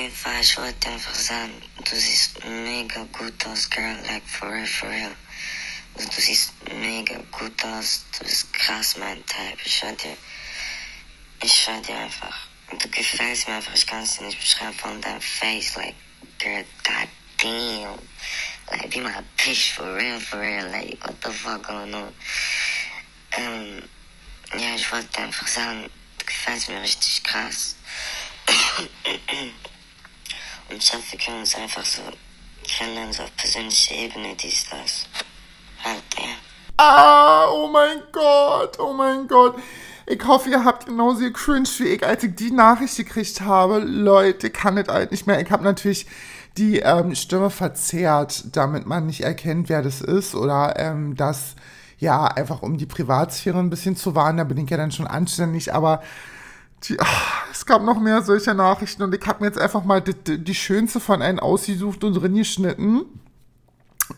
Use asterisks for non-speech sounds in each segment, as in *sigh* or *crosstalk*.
jeden Fall, ich wollte einfach sagen, du siehst mega gut aus, girl, like for real, for real. Also, du siehst mega gut aus, du bist krass mein Type. Ich schwör dir, ich schwör dir einfach, du gefällst mir einfach, ich kann es dir nicht beschreiben von deinem Face, like, girl, god damn. Like, be my bitch for real, for real, like, what the fuck going on? Ähm, ja, ich wollte einfach sagen, du gefällst mir richtig krass. Und ich hoffe, wir können uns einfach so kennenlernen, so auf persönlicher Ebene, dies, das. Halt, ja. Ah, oh mein Gott, oh mein Gott. Ich hoffe, ihr habt genauso cringe wie ich, als ich die Nachricht gekriegt habe. Leute, kann das halt nicht mehr. Ich habe natürlich die ähm, Stimme verzerrt, damit man nicht erkennt, wer das ist oder ähm, das, ja, einfach um die Privatsphäre ein bisschen zu wahren. Da bin ich ja dann schon anständig, aber die, ach, es gab noch mehr solcher Nachrichten und ich habe mir jetzt einfach mal die, die, schönste von einem ausgesucht und drin geschnitten.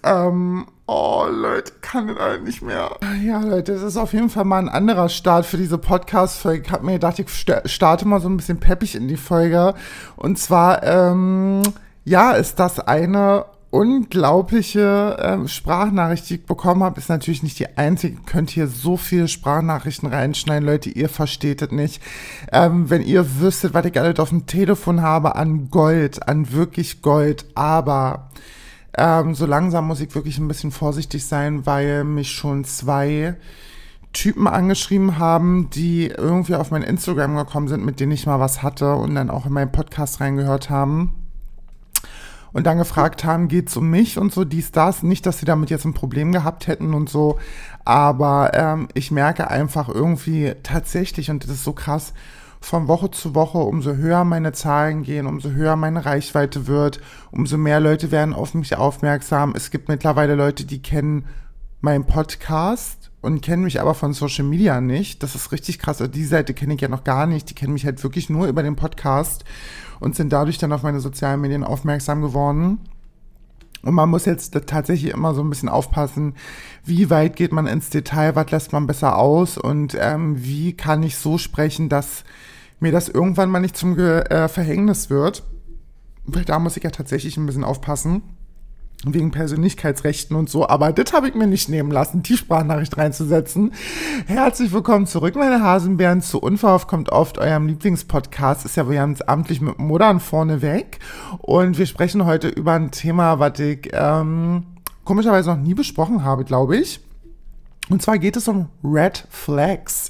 Ähm, oh, Leute, kann das halt nicht mehr. Ja, Leute, das ist auf jeden Fall mal ein anderer Start für diese Podcast-Folge. Ich habe mir gedacht, ich starte mal so ein bisschen peppig in die Folge. Und zwar, ähm, ja, ist das eine unglaubliche ähm, Sprachnachricht, die ich bekommen habe, ist natürlich nicht die einzige. Ihr könnt hier so viele Sprachnachrichten reinschneiden, Leute, ihr versteht es nicht. Ähm, wenn ihr wüsstet, was ich alles auf dem Telefon habe an Gold, an wirklich Gold, aber ähm, so langsam muss ich wirklich ein bisschen vorsichtig sein, weil mich schon zwei Typen angeschrieben haben, die irgendwie auf mein Instagram gekommen sind, mit denen ich mal was hatte und dann auch in meinen Podcast reingehört haben und dann gefragt haben, geht's um mich und so, dies, das. Nicht, dass sie damit jetzt ein Problem gehabt hätten und so, aber ähm, ich merke einfach irgendwie tatsächlich, und das ist so krass, von Woche zu Woche, umso höher meine Zahlen gehen, umso höher meine Reichweite wird, umso mehr Leute werden auf mich aufmerksam. Es gibt mittlerweile Leute, die kennen meinen Podcast und kennen mich aber von Social Media nicht. Das ist richtig krass. Also die Seite kenne ich ja noch gar nicht. Die kennen mich halt wirklich nur über den Podcast und sind dadurch dann auf meine sozialen Medien aufmerksam geworden. Und man muss jetzt tatsächlich immer so ein bisschen aufpassen, wie weit geht man ins Detail, was lässt man besser aus und ähm, wie kann ich so sprechen, dass mir das irgendwann mal nicht zum äh, Verhängnis wird. Weil da muss ich ja tatsächlich ein bisschen aufpassen wegen Persönlichkeitsrechten und so, aber das habe ich mir nicht nehmen lassen, die Sprachnachricht reinzusetzen. Herzlich willkommen zurück, meine Hasenbären, zu Unverhofft kommt oft eurem Lieblingspodcast, ist ja ganz amtlich mit Modern vorne weg und wir sprechen heute über ein Thema, was ich ähm, komischerweise noch nie besprochen habe, glaube ich. Und zwar geht es um Red Flags.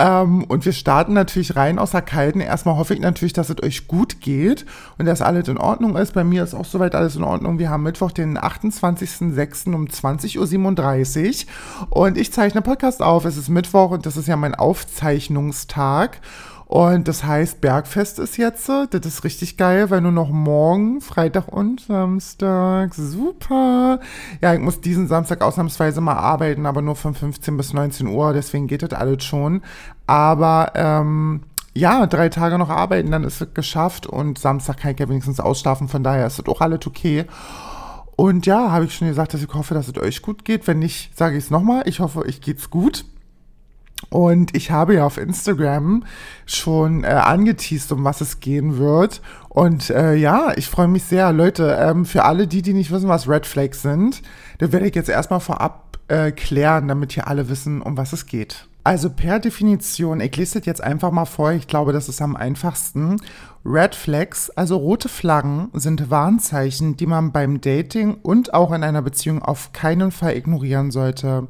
Ähm, und wir starten natürlich rein aus der Kalten. Erstmal hoffe ich natürlich, dass es euch gut geht und dass alles in Ordnung ist. Bei mir ist auch soweit alles in Ordnung. Wir haben Mittwoch, den 28.06. um 20.37 Uhr. Und ich zeichne Podcast auf. Es ist Mittwoch und das ist ja mein Aufzeichnungstag. Und das heißt, Bergfest ist jetzt, das ist richtig geil, weil nur noch morgen, Freitag und Samstag, super. Ja, ich muss diesen Samstag ausnahmsweise mal arbeiten, aber nur von 15 bis 19 Uhr, deswegen geht das alles schon. Aber, ähm, ja, drei Tage noch arbeiten, dann ist es geschafft und Samstag kann ich ja wenigstens ausschlafen, von daher ist das auch alles okay. Und ja, habe ich schon gesagt, dass ich hoffe, dass es euch gut geht. Wenn nicht, sage ich es nochmal. Ich hoffe, euch geht's gut. Und ich habe ja auf Instagram schon äh, angeteased, um was es gehen wird. Und äh, ja, ich freue mich sehr. Leute, ähm, für alle die, die nicht wissen, was Red Flags sind, da werde ich jetzt erstmal vorab äh, klären, damit hier alle wissen, um was es geht. Also per Definition, ich lese das jetzt einfach mal vor, ich glaube, das ist am einfachsten. Red Flags, also rote Flaggen, sind Warnzeichen, die man beim Dating und auch in einer Beziehung auf keinen Fall ignorieren sollte.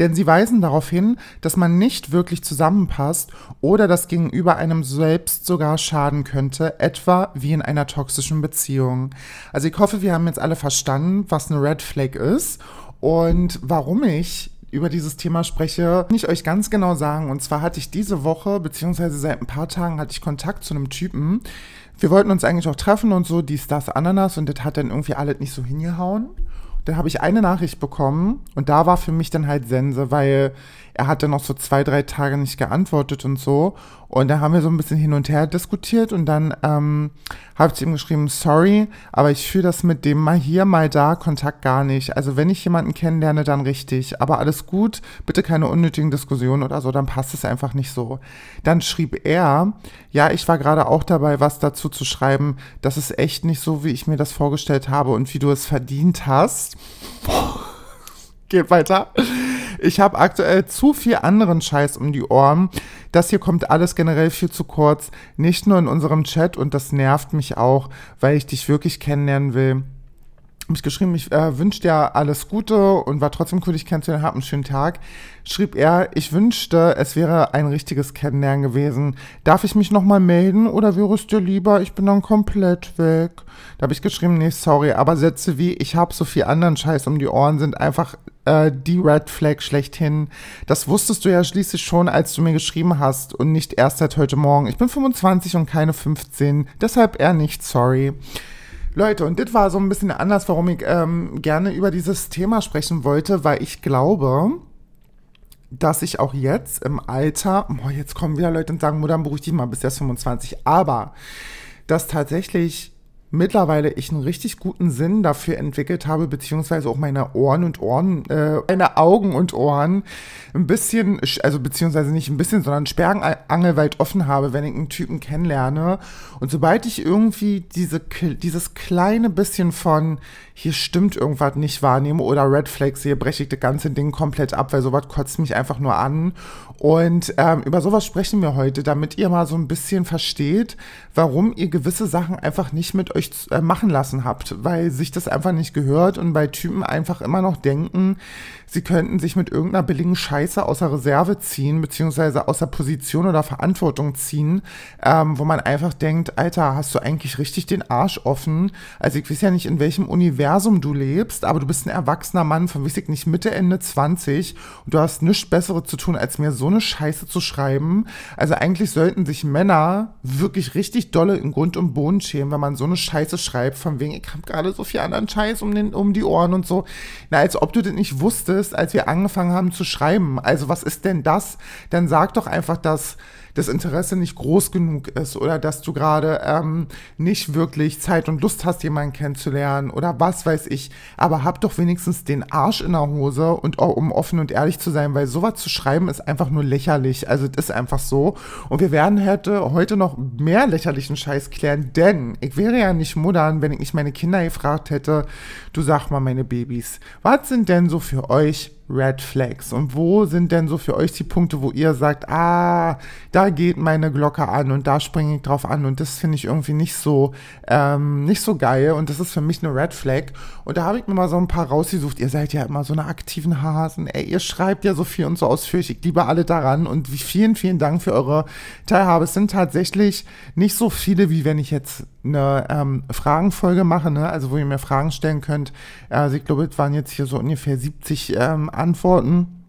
Denn sie weisen darauf hin, dass man nicht wirklich zusammenpasst oder das Gegenüber einem selbst sogar schaden könnte, etwa wie in einer toxischen Beziehung. Also ich hoffe, wir haben jetzt alle verstanden, was eine Red Flag ist und warum ich über dieses Thema spreche, kann ich euch ganz genau sagen. Und zwar hatte ich diese Woche, beziehungsweise seit ein paar Tagen, hatte ich Kontakt zu einem Typen. Wir wollten uns eigentlich auch treffen und so, dies, das, Ananas. Und das hat dann irgendwie alles nicht so hingehauen. Dann habe ich eine Nachricht bekommen und da war für mich dann halt Sense, weil er hatte noch so zwei, drei Tage nicht geantwortet und so. Und da haben wir so ein bisschen hin und her diskutiert und dann ähm, habe ich ihm geschrieben, sorry, aber ich fühle das mit dem mal hier, mal da Kontakt gar nicht. Also wenn ich jemanden kennenlerne, dann richtig. Aber alles gut, bitte keine unnötigen Diskussionen oder so, dann passt es einfach nicht so. Dann schrieb er, ja, ich war gerade auch dabei, was dazu zu schreiben. Das ist echt nicht so, wie ich mir das vorgestellt habe und wie du es verdient hast. *laughs* Geht weiter. Ich habe aktuell zu viel anderen Scheiß um die Ohren. Das hier kommt alles generell viel zu kurz. Nicht nur in unserem Chat und das nervt mich auch, weil ich dich wirklich kennenlernen will habe ich geschrieben, ich äh, wünsche dir alles Gute und war trotzdem cool, dich kennenzulernen, hab einen schönen Tag. Schrieb er, ich wünschte, es wäre ein richtiges Kennenlernen gewesen. Darf ich mich nochmal melden oder wäre es dir lieber, ich bin dann komplett weg? Da habe ich geschrieben, nee, sorry, aber Sätze wie, ich habe so viel anderen Scheiß um die Ohren sind einfach äh, die Red Flag schlechthin. Das wusstest du ja schließlich schon, als du mir geschrieben hast und nicht erst seit heute Morgen. Ich bin 25 und keine 15, deshalb eher nicht sorry. Leute, und das war so ein bisschen anders, warum ich ähm, gerne über dieses Thema sprechen wollte, weil ich glaube, dass ich auch jetzt im Alter, oh, jetzt kommen wieder Leute und sagen, Mutter, beruhig dich mal bis erst 25, aber dass tatsächlich mittlerweile ich einen richtig guten Sinn dafür entwickelt habe, beziehungsweise auch meine Ohren und Ohren, äh, meine Augen und Ohren ein bisschen, also beziehungsweise nicht ein bisschen, sondern sperrangelweit offen habe, wenn ich einen Typen kennenlerne. Und sobald ich irgendwie diese, dieses kleine bisschen von hier stimmt irgendwas nicht wahrnehme oder Red Flags sehe, breche ich das ganze Ding komplett ab, weil sowas kotzt mich einfach nur an. Und ähm, über sowas sprechen wir heute, damit ihr mal so ein bisschen versteht, warum ihr gewisse Sachen einfach nicht mit euch äh, machen lassen habt, weil sich das einfach nicht gehört und bei Typen einfach immer noch denken, sie könnten sich mit irgendeiner billigen Scheiße außer Reserve ziehen, beziehungsweise außer Position oder Verantwortung ziehen, ähm, wo man einfach denkt, Alter, hast du eigentlich richtig den Arsch offen? Also ich weiß ja nicht, in welchem Universum du lebst, aber du bist ein erwachsener Mann von, weiß ich nicht, Mitte, Ende 20 und du hast nichts Besseres zu tun, als mir so eine Scheiße zu schreiben. Also eigentlich sollten sich Männer wirklich richtig dolle in Grund und Boden schämen, wenn man so eine Scheiße schreibt, von wegen, ich habe gerade so viel anderen Scheiß um, den, um die Ohren und so. Na, als ob du das nicht wusstest, als wir angefangen haben zu schreiben. Also was ist denn das? Dann sag doch einfach, dass das Interesse nicht groß genug ist oder dass du gerade ähm, nicht wirklich Zeit und Lust hast, jemanden kennenzulernen oder was weiß ich. Aber hab doch wenigstens den Arsch in der Hose und auch, um offen und ehrlich zu sein, weil sowas zu schreiben ist einfach nur lächerlich. Also das ist einfach so. Und wir werden heute, heute noch mehr lächerlichen Scheiß klären, denn ich wäre ja nicht muddern, wenn ich nicht meine Kinder gefragt hätte, du sag mal meine Babys, was sind denn so für euch Red Flags? Und wo sind denn so für euch die Punkte, wo ihr sagt, ah, da geht meine Glocke an und da springe ich drauf an und das finde ich irgendwie nicht so, ähm, nicht so geil und das ist für mich eine Red Flag. Und da habe ich mir mal so ein paar rausgesucht. Ihr seid ja immer so eine aktiven Hasen. Ey, ihr schreibt ja so viel und so ausführlich. Ich liebe alle daran und vielen, vielen Dank für eure Teilhabe. Es sind tatsächlich nicht so viele, wie wenn ich jetzt eine ähm, Fragenfolge mache, ne? also wo ihr mir Fragen stellen könnt. Also ich glaube, es waren jetzt hier so ungefähr 70 ähm, Antworten.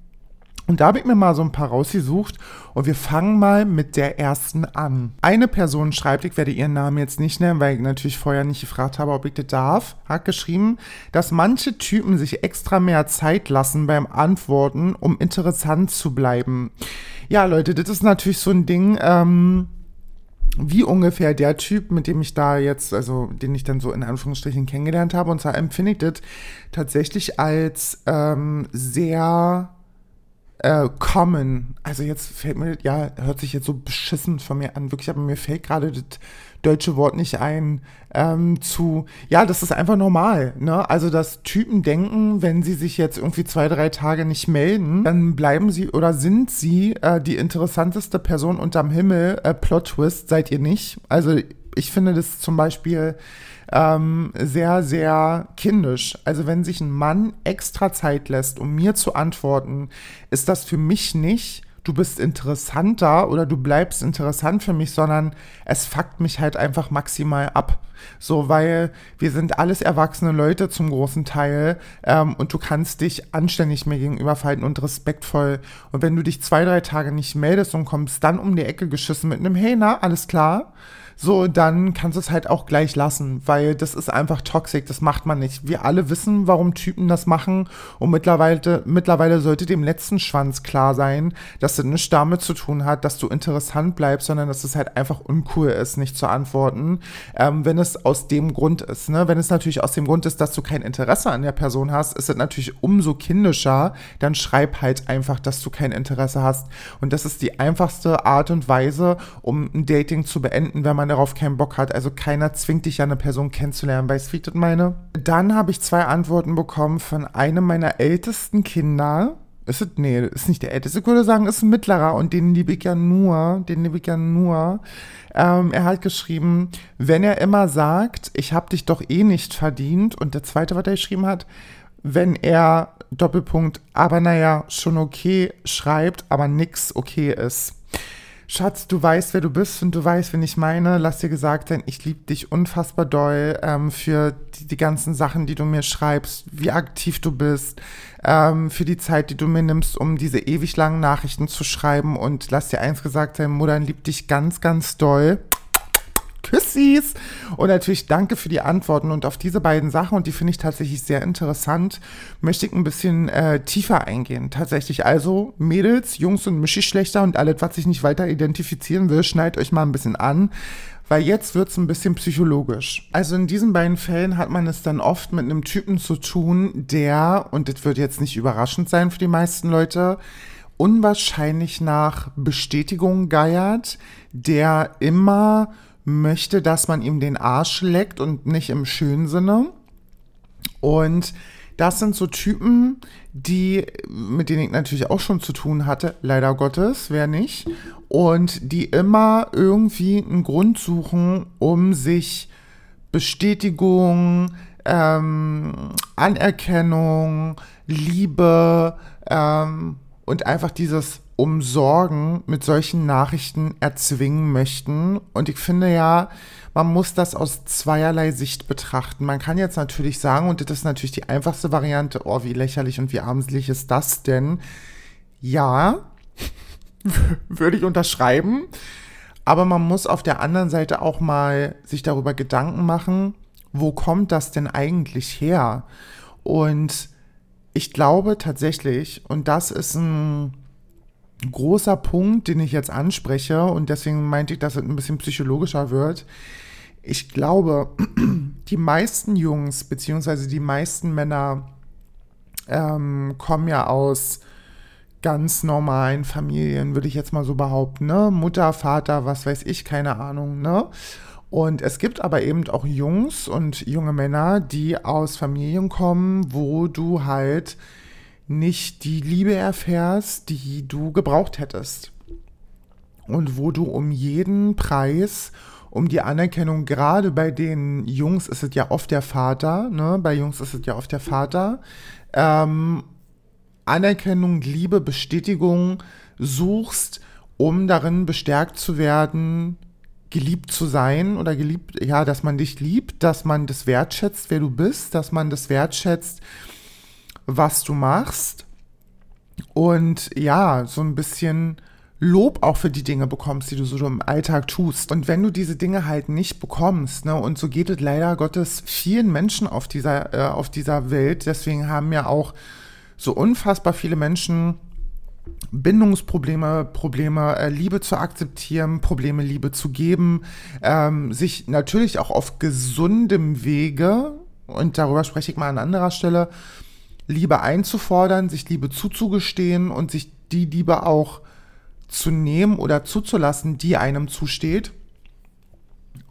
Und da habe ich mir mal so ein paar rausgesucht und wir fangen mal mit der ersten an. Eine Person schreibt, ich werde ihren Namen jetzt nicht nennen, weil ich natürlich vorher nicht gefragt habe, ob ich das darf, hat geschrieben, dass manche Typen sich extra mehr Zeit lassen beim Antworten, um interessant zu bleiben. Ja, Leute, das ist natürlich so ein Ding, ähm, wie ungefähr der Typ, mit dem ich da jetzt, also den ich dann so in Anführungsstrichen kennengelernt habe. Und zwar empfinde ich das tatsächlich als ähm, sehr äh, common. Also jetzt fällt mir, ja, hört sich jetzt so beschissen von mir an, wirklich, aber mir fällt gerade das deutsche Wort nicht ein, ähm, zu, ja, das ist einfach normal, ne? Also, dass Typen denken, wenn sie sich jetzt irgendwie zwei, drei Tage nicht melden, dann bleiben sie oder sind sie äh, die interessanteste Person unterm Himmel. Äh, Plot Twist seid ihr nicht. Also, ich finde das zum Beispiel ähm, sehr, sehr kindisch. Also wenn sich ein Mann extra Zeit lässt, um mir zu antworten, ist das für mich nicht, du bist interessanter oder du bleibst interessant für mich, sondern es fuckt mich halt einfach maximal ab. So, weil wir sind alles erwachsene Leute zum großen Teil ähm, und du kannst dich anständig mir gegenüber verhalten und respektvoll. Und wenn du dich zwei, drei Tage nicht meldest und kommst dann um die Ecke geschissen mit einem Hey, na, alles klar, so, dann kannst du es halt auch gleich lassen, weil das ist einfach toxisch, das macht man nicht. Wir alle wissen, warum Typen das machen und mittlerweile, mittlerweile sollte dem letzten Schwanz klar sein, dass das nichts damit zu tun hat, dass du interessant bleibst, sondern dass es halt einfach uncool ist, nicht zu antworten, ähm, wenn es aus dem Grund ist. Ne? Wenn es natürlich aus dem Grund ist, dass du kein Interesse an der Person hast, ist es natürlich umso kindischer, dann schreib halt einfach, dass du kein Interesse hast. Und das ist die einfachste Art und Weise, um ein Dating zu beenden, wenn man darauf keinen Bock hat. Also keiner zwingt dich ja eine Person kennenzulernen. Weißt du, meine? Dann habe ich zwei Antworten bekommen von einem meiner ältesten Kinder. Ist es, nee, ist nicht der älteste. Ich würde sagen, ist ein mittlerer und den liebe ich ja nur, den liebe ich ja nur. Ähm, er hat geschrieben, wenn er immer sagt, ich habe dich doch eh nicht verdient. Und der zweite, was er geschrieben hat, wenn er Doppelpunkt, aber naja, schon okay schreibt, aber nix okay ist. Schatz, du weißt, wer du bist und du weißt, wen ich meine. Lass dir gesagt sein, ich liebe dich unfassbar doll ähm, für die, die, ganzen Sachen, die du mir schreibst, wie aktiv du bist, ähm, für die Zeit, die du mir nimmst, um diese ewig langen Nachrichten zu schreiben. Und lass dir eins gesagt sein, Mutter liebt dich ganz, ganz doll. Küssis. Und natürlich danke für die Antworten. Und auf diese beiden Sachen, und die finde ich tatsächlich sehr interessant, möchte ich ein bisschen äh, tiefer eingehen. Tatsächlich also, Mädels, Jungs und Mischischlechter und alles, was sich nicht weiter identifizieren will, schneid euch mal ein bisschen an weil jetzt wird es ein bisschen psychologisch. Also in diesen beiden Fällen hat man es dann oft mit einem Typen zu tun, der, und das wird jetzt nicht überraschend sein für die meisten Leute, unwahrscheinlich nach Bestätigung geiert, der immer möchte, dass man ihm den Arsch leckt und nicht im schönen Sinne. Und das sind so Typen, die, mit denen ich natürlich auch schon zu tun hatte, leider Gottes, wer nicht, und die immer irgendwie einen Grund suchen, um sich Bestätigung, ähm, Anerkennung, Liebe ähm, und einfach dieses Umsorgen mit solchen Nachrichten erzwingen möchten. Und ich finde ja, man muss das aus zweierlei Sicht betrachten. Man kann jetzt natürlich sagen, und das ist natürlich die einfachste Variante, oh, wie lächerlich und wie armselig ist das denn? Ja, *laughs* würde ich unterschreiben. Aber man muss auf der anderen Seite auch mal sich darüber Gedanken machen, wo kommt das denn eigentlich her? Und ich glaube tatsächlich, und das ist ein großer Punkt, den ich jetzt anspreche, und deswegen meinte ich, dass es ein bisschen psychologischer wird. Ich glaube, *clears throat* die meisten Jungs, beziehungsweise die meisten Männer, ähm, kommen ja aus ganz normalen Familien, würde ich jetzt mal so behaupten, ne? Mutter, Vater, was weiß ich, keine Ahnung, ne? Und es gibt aber eben auch Jungs und junge Männer, die aus Familien kommen, wo du halt nicht die Liebe erfährst, die du gebraucht hättest. Und wo du um jeden Preis, um die Anerkennung, gerade bei den Jungs ist es ja oft der Vater, ne? bei Jungs ist es ja oft der Vater, ähm, Anerkennung, Liebe, Bestätigung suchst, um darin bestärkt zu werden, geliebt zu sein oder geliebt, ja, dass man dich liebt, dass man das wertschätzt, wer du bist, dass man das wertschätzt, was du machst und ja, so ein bisschen Lob auch für die Dinge bekommst, die du so im Alltag tust. Und wenn du diese Dinge halt nicht bekommst, ne, und so geht es leider Gottes vielen Menschen auf dieser, äh, auf dieser Welt, deswegen haben ja auch so unfassbar viele Menschen Bindungsprobleme, Probleme, äh, Liebe zu akzeptieren, Probleme, Liebe zu geben, ähm, sich natürlich auch auf gesundem Wege, und darüber spreche ich mal an anderer Stelle, Liebe einzufordern, sich Liebe zuzugestehen und sich die Liebe auch zu nehmen oder zuzulassen, die einem zusteht.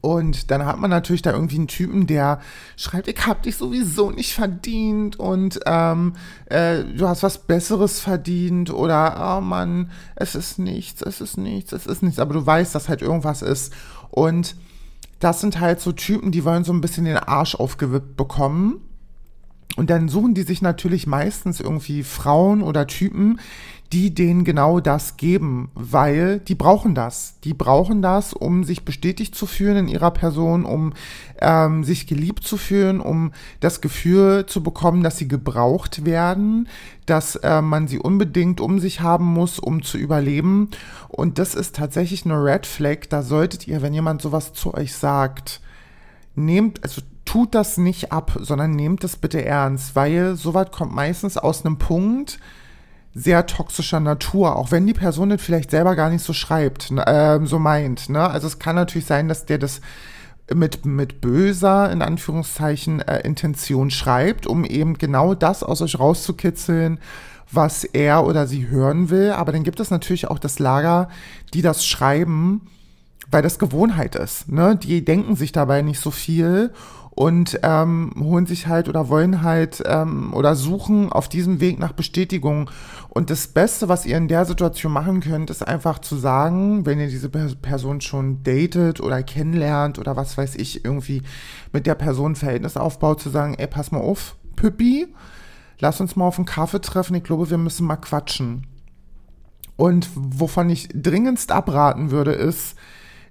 Und dann hat man natürlich da irgendwie einen Typen, der schreibt, ich hab dich sowieso nicht verdient und ähm, äh, du hast was Besseres verdient oder, oh Mann, es ist nichts, es ist nichts, es ist nichts. Aber du weißt, dass halt irgendwas ist. Und das sind halt so Typen, die wollen so ein bisschen den Arsch aufgewippt bekommen Und dann suchen die sich natürlich meistens irgendwie Frauen oder Typen, die denen genau das geben, weil die brauchen das. Die brauchen das, um sich bestätigt zu fühlen in ihrer Person, um ähm, sich geliebt zu fühlen, um das Gefühl zu bekommen, dass sie gebraucht werden, dass äh, man sie unbedingt um sich haben muss, um zu überleben. Und das ist tatsächlich eine Red Flag. Da solltet ihr, wenn jemand sowas zu euch sagt, nehmt, also tut das nicht ab, sondern nehmt es bitte ernst, weil sowas kommt meistens aus einem Punkt, sehr toxischer Natur, auch wenn die Person das vielleicht selber gar nicht so schreibt, äh, so meint. Ne? Also es kann natürlich sein, dass der das mit, mit böser, in Anführungszeichen, äh, Intention schreibt, um eben genau das aus euch rauszukitzeln, was er oder sie hören will. Aber dann gibt es natürlich auch das Lager, die das schreiben, weil das Gewohnheit ist. Ne? Die denken sich dabei nicht so viel und ähm, holen sich halt oder wollen halt ähm, oder suchen auf diesem Weg nach Bestätigung. Und das Beste, was ihr in der Situation machen könnt, ist einfach zu sagen, wenn ihr diese Person schon datet oder kennenlernt oder was weiß ich, irgendwie mit der Person Verhältnis aufbaut, zu sagen, ey, pass mal auf, Püppi, lass uns mal auf einen Kaffee treffen, ich glaube, wir müssen mal quatschen. Und wovon ich dringendst abraten würde, ist,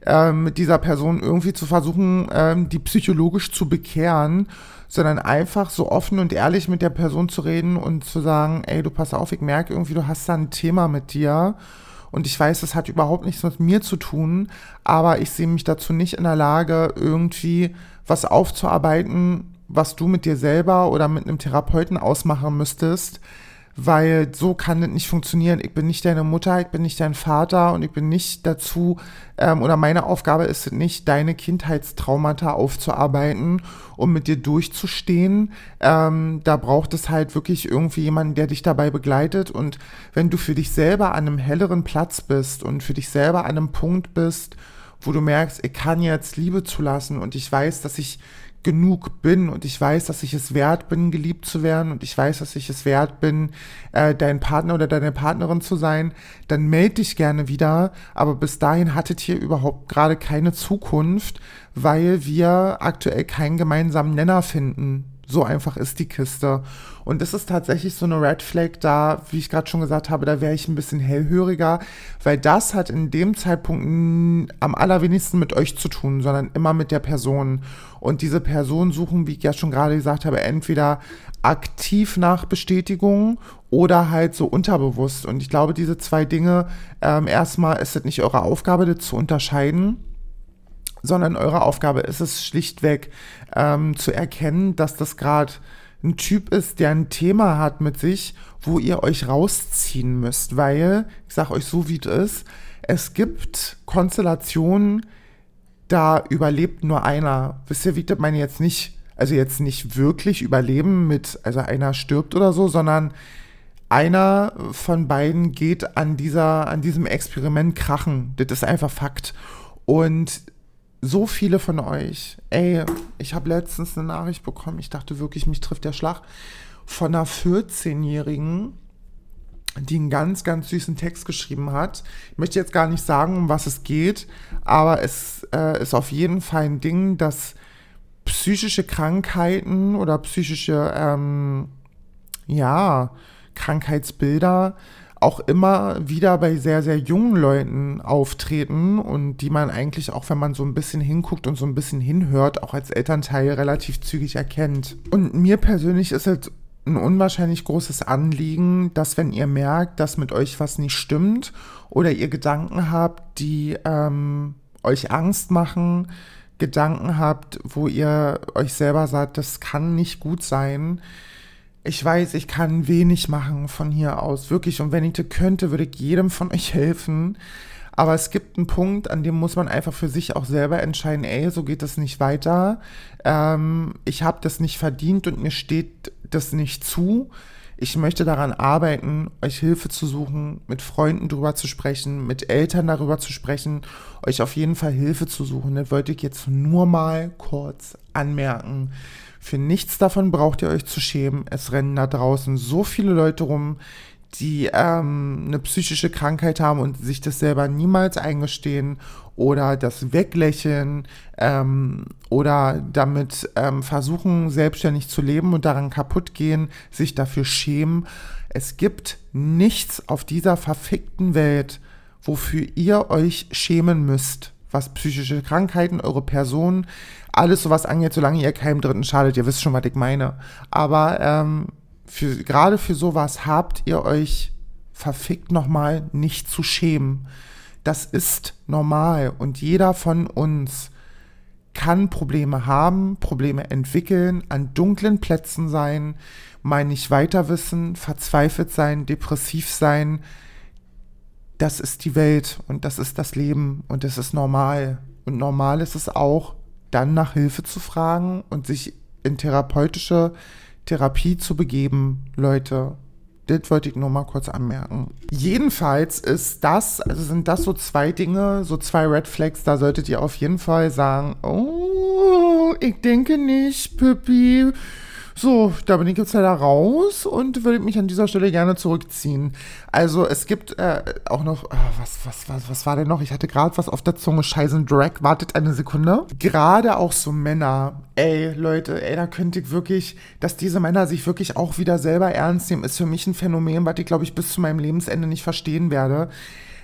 ähm, mit dieser Person irgendwie zu versuchen, ähm, die psychologisch zu bekehren, sondern einfach so offen und ehrlich mit der Person zu reden und zu sagen, ey, du pass auf, ich merke irgendwie, du hast da ein Thema mit dir. Und ich weiß, das hat überhaupt nichts mit mir zu tun, aber ich sehe mich dazu nicht in der Lage, irgendwie was aufzuarbeiten, was du mit dir selber oder mit einem Therapeuten ausmachen müsstest, weil so kann es nicht funktionieren. Ich bin nicht deine Mutter, ich bin nicht dein Vater und ich bin nicht dazu, ähm, oder meine Aufgabe ist es nicht, deine Kindheitstraumata aufzuarbeiten, um mit dir durchzustehen. Ähm, da braucht es halt wirklich irgendwie jemanden, der dich dabei begleitet. Und wenn du für dich selber an einem helleren Platz bist und für dich selber an einem Punkt bist, wo du merkst, ich kann jetzt Liebe zulassen und ich weiß, dass ich genug bin und ich weiß, dass ich es wert bin, geliebt zu werden und ich weiß, dass ich es wert bin, äh, dein Partner oder deine Partnerin zu sein, dann melde dich gerne wieder. Aber bis dahin hattet hier überhaupt gerade keine Zukunft, weil wir aktuell keinen gemeinsamen Nenner finden. So einfach ist die Kiste. Und das ist tatsächlich so eine Red Flag da, wie ich gerade schon gesagt habe, da wäre ich ein bisschen hellhöriger, weil das hat in dem Zeitpunkt am allerwenigsten mit euch zu tun, sondern immer mit der Person. Und diese Person suchen, wie ich ja schon gerade gesagt habe, entweder aktiv nach Bestätigung oder halt so unterbewusst. Und ich glaube, diese zwei Dinge, ähm, erstmal ist es nicht eure Aufgabe, das zu unterscheiden sondern eure Aufgabe ist es schlichtweg ähm, zu erkennen, dass das gerade ein Typ ist, der ein Thema hat mit sich, wo ihr euch rausziehen müsst, weil, ich sag euch so, wie es ist, es gibt Konstellationen, da überlebt nur einer. Wisst ihr, wie das meine jetzt nicht, also jetzt nicht wirklich überleben mit, also einer stirbt oder so, sondern einer von beiden geht an dieser, an diesem Experiment krachen. Das ist einfach Fakt. Und so viele von euch, ey, ich habe letztens eine Nachricht bekommen, ich dachte wirklich, mich trifft der Schlag, von einer 14-Jährigen, die einen ganz, ganz süßen Text geschrieben hat. Ich möchte jetzt gar nicht sagen, um was es geht, aber es äh, ist auf jeden Fall ein Ding, dass psychische Krankheiten oder psychische, ähm, ja, Krankheitsbilder auch immer wieder bei sehr, sehr jungen Leuten auftreten und die man eigentlich auch, wenn man so ein bisschen hinguckt und so ein bisschen hinhört, auch als Elternteil relativ zügig erkennt. Und mir persönlich ist es ein unwahrscheinlich großes Anliegen, dass wenn ihr merkt, dass mit euch was nicht stimmt oder ihr Gedanken habt, die ähm, euch Angst machen, Gedanken habt, wo ihr euch selber sagt, das kann nicht gut sein, ich weiß, ich kann wenig machen von hier aus, wirklich. Und wenn ich das könnte, würde ich jedem von euch *laughs* helfen. Aber es gibt einen Punkt, an dem muss man einfach für sich auch selber entscheiden, ey, so geht das nicht weiter. Ähm, ich habe das nicht verdient und mir steht das nicht zu. Ich möchte daran arbeiten, euch Hilfe zu suchen, mit Freunden drüber zu sprechen, mit Eltern darüber zu sprechen, euch auf jeden Fall Hilfe zu suchen. Das wollte ich jetzt nur mal kurz anmerken. Für nichts davon braucht ihr euch zu schämen. Es rennen da draußen so viele Leute rum, die ähm, eine psychische Krankheit haben und sich das selber niemals eingestehen oder das weglächeln ähm, oder damit ähm, versuchen, selbstständig zu leben und daran kaputt gehen, sich dafür schämen. Es gibt nichts auf dieser verfickten Welt, wofür ihr euch schämen müsst, was psychische Krankheiten, eure Person, alles sowas angeht, solange ihr keinem Dritten schadet. Ihr wisst schon, was ich meine. Aber ähm, für, gerade für sowas habt ihr euch verfickt nochmal nicht zu schämen. Das ist normal und jeder von uns kann Probleme haben, Probleme entwickeln, an dunklen Plätzen sein, mal nicht weiter wissen, verzweifelt sein, depressiv sein. Das ist die Welt und das ist das Leben und das ist normal. Und normal ist es auch, dann nach Hilfe zu fragen und sich in therapeutische Therapie zu begeben, Leute. Das wollte ich nur mal kurz anmerken. Jedenfalls ist das, also sind das so zwei Dinge, so zwei Red Flags, da solltet ihr auf jeden Fall sagen, oh, ich denke nicht, Pippi. So, da bin ich jetzt leider raus und würde mich an dieser Stelle gerne zurückziehen. Also es gibt äh, auch noch, äh, was, was, was, was war denn noch? Ich hatte gerade was auf der Zunge. Scheißen Drag, wartet eine Sekunde. Gerade auch so Männer, ey Leute, ey, da könnte ich wirklich, dass diese Männer sich wirklich auch wieder selber ernst nehmen, ist für mich ein Phänomen, was ich glaube ich bis zu meinem Lebensende nicht verstehen werde.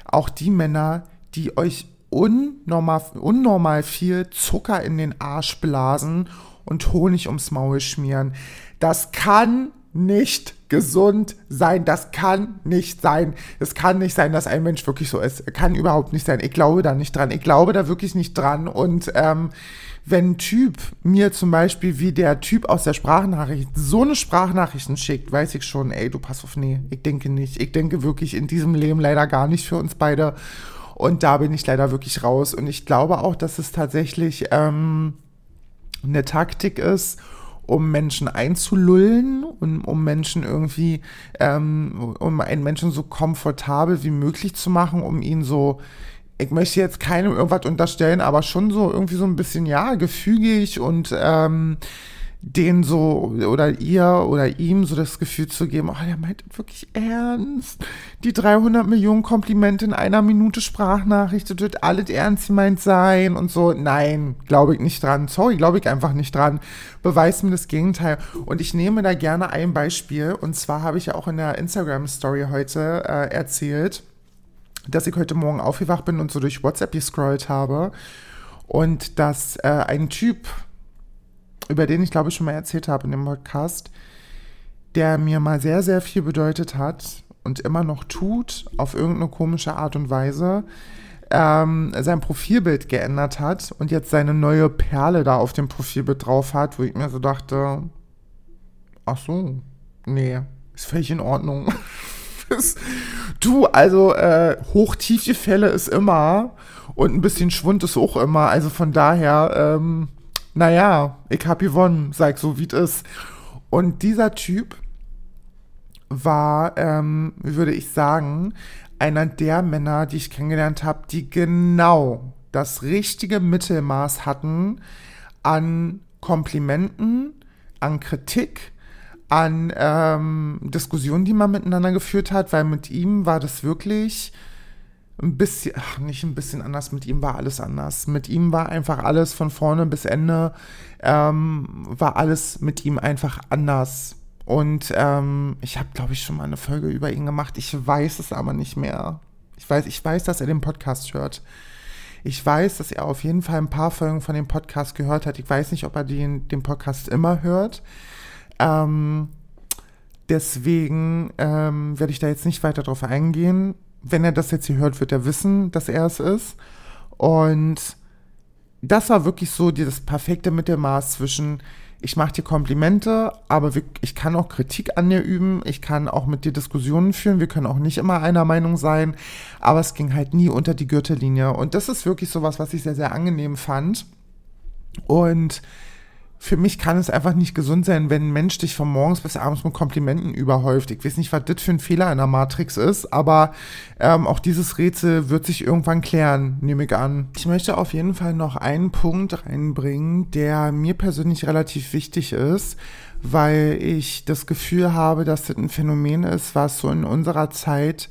Auch die Männer, die euch unnormal, unnormal viel Zucker in den Arsch blasen und Honig ums Maul schmieren. Das kann nicht gesund sein. Das kann nicht sein. Es kann nicht sein, dass ein Mensch wirklich so ist. Kann überhaupt nicht sein. Ich glaube da nicht dran. Ich glaube da wirklich nicht dran. Und ähm, wenn ein Typ mir zum Beispiel wie der Typ aus der Sprachnachricht so eine Sprachnachrichten schickt, weiß ich schon, ey, du pass auf, nee, ich denke nicht. Ich denke wirklich in diesem Leben leider gar nicht für uns beide. Und da bin ich leider wirklich raus. Und ich glaube auch, dass es tatsächlich ähm, eine Taktik ist, um Menschen einzulullen und um Menschen irgendwie, ähm, um einen Menschen so komfortabel wie möglich zu machen, um ihn so, ich möchte jetzt keinem irgendwas unterstellen, aber schon so irgendwie so ein bisschen, ja, gefügig und ähm, den so oder ihr oder ihm so das Gefühl zu geben, oh, der meint wirklich ernst. Die 300 Millionen Komplimente in einer Minute Sprachnachricht, das wird alles ernst gemeint sein und so. Nein, glaube ich nicht dran. Sorry, glaube ich einfach nicht dran. Beweist mir das Gegenteil. Und ich nehme da gerne ein Beispiel. Und zwar habe ich ja auch in der Instagram-Story heute äh, erzählt, dass ich heute Morgen aufgewacht bin und so durch WhatsApp gescrollt habe. Und dass äh, ein Typ über den ich glaube ich schon mal erzählt habe in dem Podcast, der mir mal sehr, sehr viel bedeutet hat und immer noch tut, auf irgendeine komische Art und Weise, ähm, sein Profilbild geändert hat und jetzt seine neue Perle da auf dem Profilbild drauf hat, wo ich mir so dachte, ach so, nee, ist völlig in Ordnung. *laughs* du, also äh, hochtiefe Fälle ist immer und ein bisschen Schwund ist auch immer, also von daher, ähm, naja, ich hab gewonnen, sag so, wie es ist. Und dieser Typ war, ähm, würde ich sagen, einer der Männer, die ich kennengelernt habe, die genau das richtige Mittelmaß hatten an Komplimenten, an Kritik, an ähm, Diskussionen, die man miteinander geführt hat, weil mit ihm war das wirklich ein bisschen, ach, nicht ein bisschen anders, mit ihm war alles anders. Mit ihm war einfach alles von vorne bis Ende, ähm, war alles mit ihm einfach anders. Und ähm, ich habe, glaube ich, schon mal eine Folge über ihn gemacht. Ich weiß es aber nicht mehr. Ich weiß, ich weiß, dass er den Podcast hört. Ich weiß, dass er auf jeden Fall ein paar Folgen von dem Podcast gehört hat. Ich weiß nicht, ob er den, den Podcast immer hört. Ähm, deswegen ähm, werde ich da jetzt nicht weiter drauf eingehen wenn er das jetzt hier hört, wird er wissen, dass er es ist. Und das war wirklich so das perfekte Mittelmaß zwischen, ich mache dir Komplimente, aber ich kann auch Kritik an dir üben, ich kann auch mit dir Diskussionen führen, wir können auch nicht immer einer Meinung sein, aber es ging halt nie unter die Gürtellinie. Und das ist wirklich sowas, was ich sehr, sehr angenehm fand. Und für mich kann es einfach nicht gesund sein, wenn ein Mensch dich von morgens bis abends mit Komplimenten überhäuft. Ich weiß nicht, was das für ein Fehler in der Matrix ist, aber ähm, auch dieses Rätsel wird sich irgendwann klären, nehme ich an. Ich möchte auf jeden Fall noch einen Punkt reinbringen, der mir persönlich relativ wichtig ist, weil ich das Gefühl habe, dass das ein Phänomen ist, was so in unserer Zeit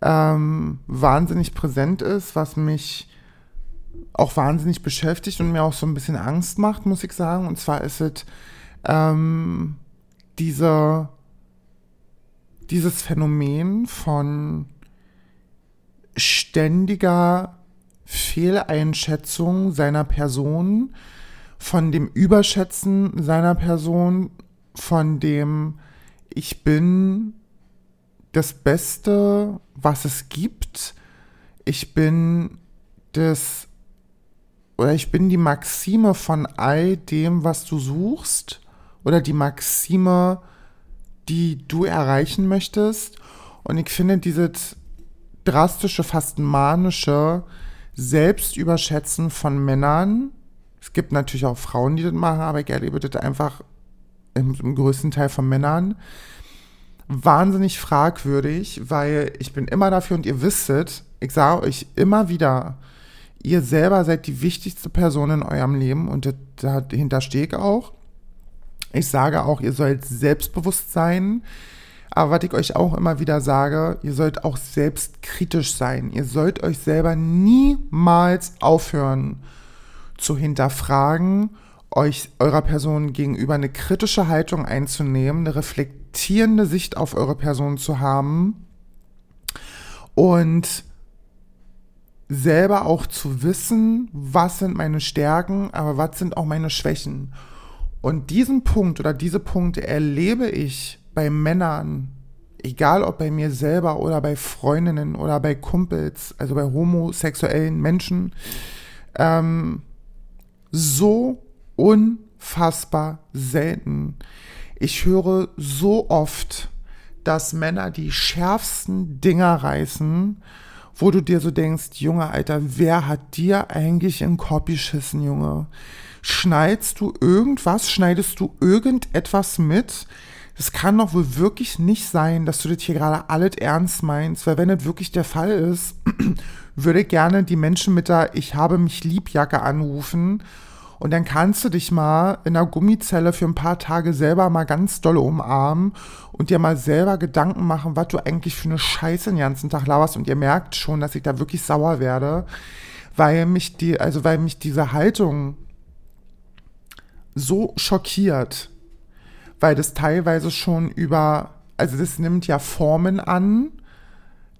ähm, wahnsinnig präsent ist, was mich auch wahnsinnig beschäftigt und mir auch so ein bisschen Angst macht, muss ich sagen. Und zwar ist es ähm, diese, dieses Phänomen von ständiger Fehleinschätzung seiner Person, von dem Überschätzen seiner Person, von dem ich bin das Beste, was es gibt. Ich bin das oder ich bin die Maxime von all dem, was du suchst. Oder die Maxime, die du erreichen möchtest. Und ich finde dieses drastische, fast manische Selbstüberschätzen von Männern, es gibt natürlich auch Frauen, die das machen, aber ich erlebe das einfach im, im größten Teil von Männern, wahnsinnig fragwürdig, weil ich bin immer dafür und ihr wisstet, ich sage euch immer wieder, ihr selber seid die wichtigste Person in eurem Leben und dahinter stehe ich auch. Ich sage auch, ihr sollt selbstbewusst sein. Aber was ich euch auch immer wieder sage, ihr sollt auch selbstkritisch sein. Ihr sollt euch selber niemals aufhören zu hinterfragen, euch eurer Person gegenüber eine kritische Haltung einzunehmen, eine reflektierende Sicht auf eure Person zu haben und selber auch zu wissen, was sind meine Stärken, aber was sind auch meine Schwächen. Und diesen Punkt oder diese Punkte erlebe ich bei Männern, egal ob bei mir selber oder bei Freundinnen oder bei Kumpels, also bei homosexuellen Menschen, ähm, so unfassbar selten. Ich höre so oft, dass Männer die schärfsten Dinger reißen wo du dir so denkst, Junge, Alter, wer hat dir eigentlich in Korb geschissen, Junge? Schneidest du irgendwas? Schneidest du irgendetwas mit? Das kann doch wohl wirklich nicht sein, dass du das hier gerade alles ernst meinst, weil wenn das wirklich der Fall ist, *clears throat* würde gerne die Menschen mit der Ich habe mich Liebjacke anrufen und dann kannst du dich mal in einer Gummizelle für ein paar Tage selber mal ganz doll umarmen und dir mal selber Gedanken machen, was du eigentlich für eine Scheiße den ganzen Tag laberst. Und ihr merkt schon, dass ich da wirklich sauer werde, weil mich die, also weil mich diese Haltung so schockiert, weil das teilweise schon über, also das nimmt ja Formen an,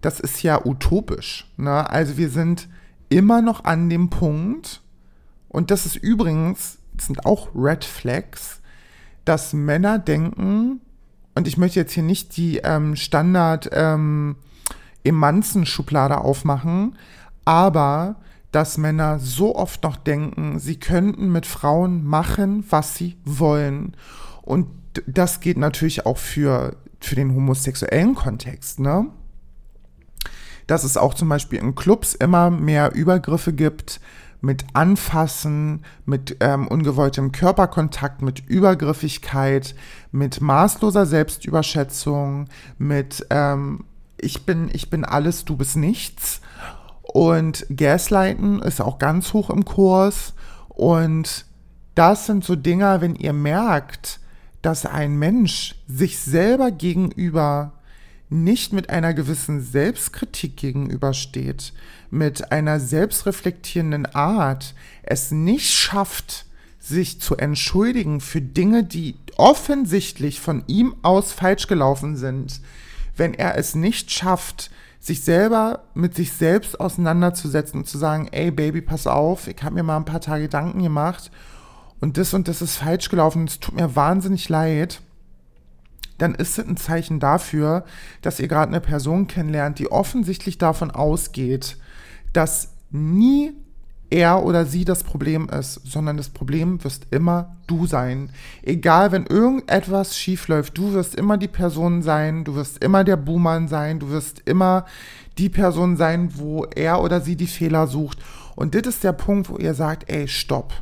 das ist ja utopisch. Ne? Also wir sind immer noch an dem Punkt, und das ist übrigens, das sind auch Red Flags, dass Männer denken, und ich möchte jetzt hier nicht die ähm, Standard ähm, Emanzen-Schublade aufmachen, aber dass Männer so oft noch denken, sie könnten mit Frauen machen, was sie wollen. Und das geht natürlich auch für, für den homosexuellen Kontext, ne? Dass es auch zum Beispiel in Clubs immer mehr Übergriffe gibt, mit Anfassen, mit ähm, ungewolltem Körperkontakt, mit Übergriffigkeit, mit maßloser Selbstüberschätzung, mit ähm, ich bin, ich bin alles, du bist nichts. Und Gaslighten ist auch ganz hoch im Kurs. Und das sind so Dinger, wenn ihr merkt, dass ein Mensch sich selber gegenüber nicht mit einer gewissen Selbstkritik gegenübersteht, mit einer selbstreflektierenden Art, es nicht schafft, sich zu entschuldigen für Dinge, die offensichtlich von ihm aus falsch gelaufen sind, wenn er es nicht schafft, sich selber mit sich selbst auseinanderzusetzen und zu sagen, ey Baby, pass auf, ich habe mir mal ein paar Tage Gedanken gemacht und das und das ist falsch gelaufen, es tut mir wahnsinnig leid dann ist es ein Zeichen dafür, dass ihr gerade eine Person kennenlernt, die offensichtlich davon ausgeht, dass nie er oder sie das Problem ist, sondern das Problem wirst immer du sein. Egal, wenn irgendetwas schief läuft, du wirst immer die Person sein, du wirst immer der Buhmann sein, du wirst immer die Person sein, wo er oder sie die Fehler sucht. Und das ist der Punkt, wo ihr sagt, ey, stopp.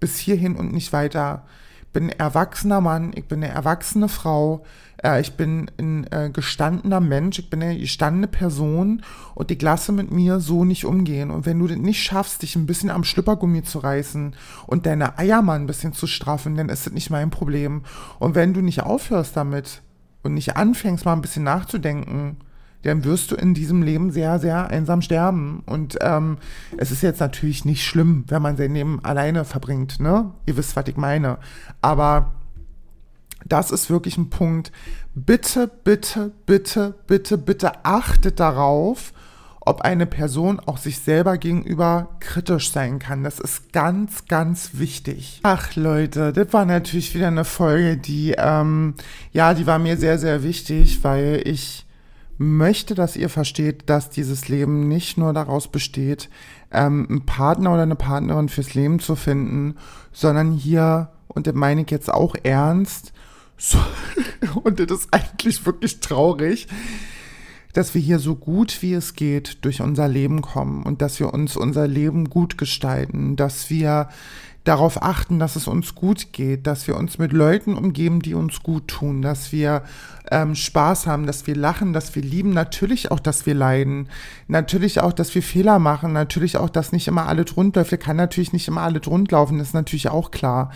Bis hierhin und nicht weiter bin ein erwachsener Mann, ich bin eine erwachsene Frau, äh, ich bin ein äh, gestandener Mensch, ich bin eine gestandene Person und ich lasse mit mir so nicht umgehen. Und wenn du das nicht schaffst, dich ein bisschen am Schlüppergummi zu reißen und deine Eier mal ein bisschen zu straffen, dann ist das nicht mein Problem. Und wenn du nicht aufhörst damit und nicht anfängst, mal ein bisschen nachzudenken, dann wirst du in diesem Leben sehr, sehr einsam sterben. Und ähm, es ist jetzt natürlich nicht schlimm, wenn man sein Leben alleine verbringt, ne? Ihr wisst, was ich meine. Aber das ist wirklich ein Punkt. Bitte, bitte, bitte, bitte, bitte achtet darauf, ob eine Person auch sich selber gegenüber kritisch sein kann. Das ist ganz, ganz wichtig. Ach Leute, das war natürlich wieder eine Folge, die, ähm, ja, die war mir sehr, sehr wichtig, weil ich möchte, dass ihr versteht, dass dieses Leben nicht nur daraus besteht, ähm, einen Partner oder eine Partnerin fürs Leben zu finden, sondern hier, und das meine ich jetzt auch ernst, *laughs* so, und das ist eigentlich wirklich traurig, dass wir hier so gut wie es geht durch unser Leben kommen und dass wir uns unser Leben gut gestalten, dass wir darauf achten, dass es uns gut geht, dass wir uns mit Leuten umgeben, die uns gut tun, dass wir ähm, Spaß haben, dass wir lachen, dass wir lieben, natürlich auch, dass wir leiden, natürlich auch, dass wir Fehler machen, natürlich auch, dass nicht immer alle rund läuft. Kann natürlich nicht immer alle rund laufen, das ist natürlich auch klar.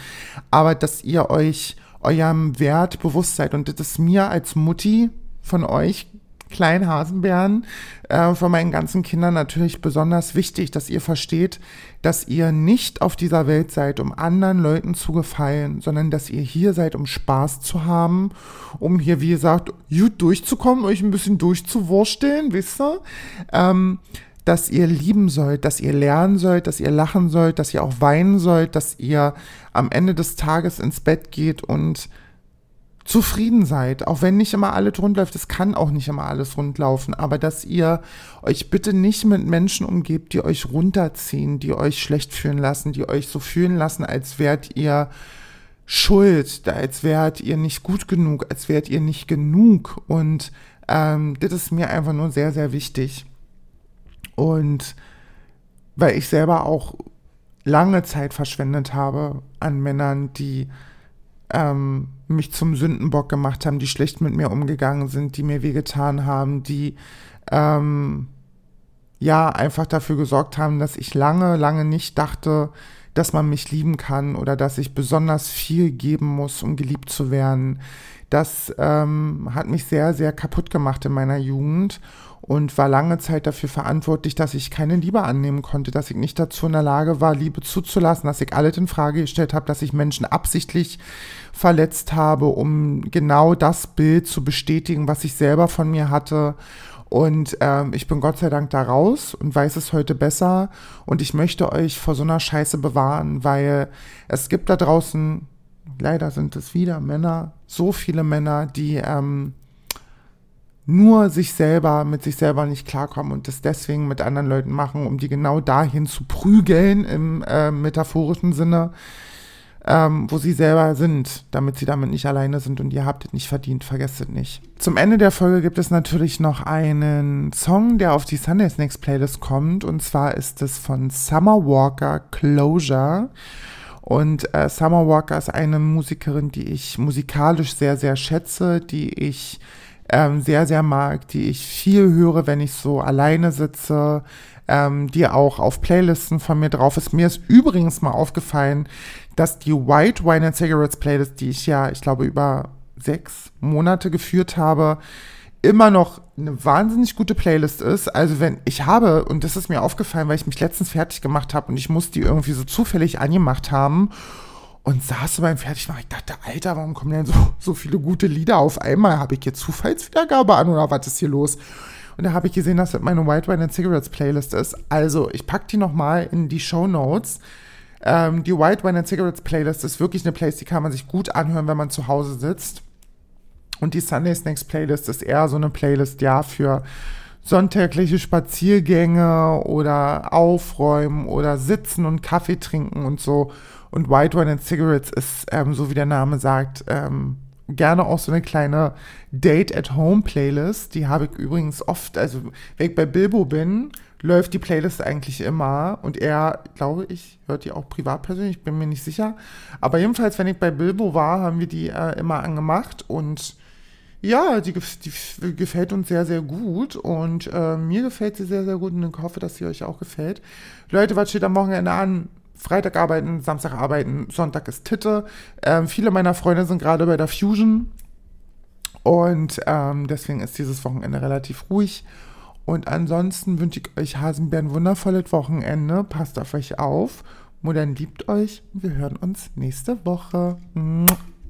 Aber dass ihr euch eurem Wert bewusst seid und das ist mir als Mutti von euch kleinen Hasenbären äh, von meinen ganzen Kindern natürlich besonders wichtig, dass ihr versteht, dass ihr nicht auf dieser Welt seid, um anderen Leuten zu gefallen, sondern dass ihr hier seid, um Spaß zu haben, um hier, wie gesagt, gut durchzukommen, euch ein bisschen durchzuwursteln, wisst ihr? Ähm, dass ihr lieben sollt, dass ihr lernen sollt, dass ihr lachen sollt, dass ihr auch weinen sollt, dass ihr am Ende des Tages ins Bett geht und zufrieden seid, auch wenn nicht immer alles rund läuft, es kann auch nicht immer alles rund laufen, aber dass ihr euch bitte nicht mit Menschen umgebt, die euch runterziehen, die euch schlecht fühlen lassen, die euch so fühlen lassen, als wärt ihr schuld, als wärt ihr nicht gut genug, als wärt ihr nicht genug. Und ähm, das ist mir einfach nur sehr, sehr wichtig. Und weil ich selber auch lange Zeit verschwendet habe an Männern, die ähm, mich zum Sündenbock gemacht haben, die schlecht mit mir umgegangen sind, die mir wehgetan haben, die ähm, ja einfach dafür gesorgt haben, dass ich lange, lange nicht dachte, dass man mich lieben kann oder dass ich besonders viel geben muss, um geliebt zu werden. Das ähm, hat mich sehr, sehr kaputt gemacht in meiner Jugend und war lange Zeit dafür verantwortlich, dass ich keine Liebe annehmen konnte, dass ich nicht dazu in der Lage war, Liebe zuzulassen, dass ich alles in Frage gestellt habe, dass ich Menschen absichtlich verletzt habe, um genau das Bild zu bestätigen, was ich selber von mir hatte. Und ähm, ich bin Gott sei Dank da raus und weiß es heute besser. Und ich möchte euch vor so einer Scheiße bewahren, weil es gibt da draußen, leider sind es wieder Männer, so viele Männer, die ähm, nur sich selber, mit sich selber nicht klarkommen und das deswegen mit anderen Leuten machen, um die genau dahin zu prügeln im äh, metaphorischen Sinne, ähm, wo sie selber sind, damit sie damit nicht alleine sind und ihr habt es nicht verdient, vergesst es nicht. Zum Ende der Folge gibt es natürlich noch einen Song, der auf die Sunday Snacks Playlist kommt und zwar ist es von Summer Walker Closure. Und äh, Summer Walker ist eine Musikerin, die ich musikalisch sehr, sehr schätze, die ich ähm, sehr, sehr mag, die ich viel höre, wenn ich so alleine sitze, ähm, die auch auf Playlisten von mir drauf ist. Mir ist übrigens mal aufgefallen, dass die White Wine and Cigarettes Playlist, die ich ja, ich glaube, über sechs Monate geführt habe, immer noch eine wahnsinnig gute Playlist ist. Also wenn ich habe, und das ist mir aufgefallen, weil ich mich letztens fertig gemacht habe und ich muss die irgendwie so zufällig angemacht haben und saß beim Fertigmachen. Ich dachte, Alter, warum kommen denn so, so viele gute Lieder auf einmal? Habe ich jetzt Zufallswiedergabe an oder was ist hier los? Und da habe ich gesehen, dass das meine White Wine and Cigarettes Playlist ist. Also, ich packe die nochmal in die Show Notes. Ähm, die White Wine and Cigarettes Playlist ist wirklich eine Playlist, die kann man sich gut anhören, wenn man zu Hause sitzt. Und die Sunday Snacks Playlist ist eher so eine Playlist, ja, für sonntägliche Spaziergänge oder Aufräumen oder Sitzen und Kaffee trinken und so. Und White Wine and Cigarettes ist, ähm, so wie der Name sagt, ähm, gerne auch so eine kleine Date-at-Home-Playlist. Die habe ich übrigens oft, also wenn ich bei Bilbo bin, läuft die Playlist eigentlich immer. Und er, glaube ich, hört die auch privat persönlich, bin mir nicht sicher. Aber jedenfalls, wenn ich bei Bilbo war, haben wir die äh, immer angemacht und ja, die, die, gefällt uns sehr, sehr gut und äh, mir gefällt sie sehr, sehr gut und ich hoffe, dass sie euch auch gefällt. Leute, was steht am Wochenende an? Freitag arbeiten, Samstag arbeiten, Sonntag ist Titte. Ähm, viele meiner Freunde sind gerade bei der Fusion und ähm, deswegen ist dieses Wochenende relativ ruhig. Und ansonsten wünsche ich euch Hasenbären wundervolles Wochenende. Passt auf euch auf. Modern liebt euch. Wir hören uns nächste Woche. Mua.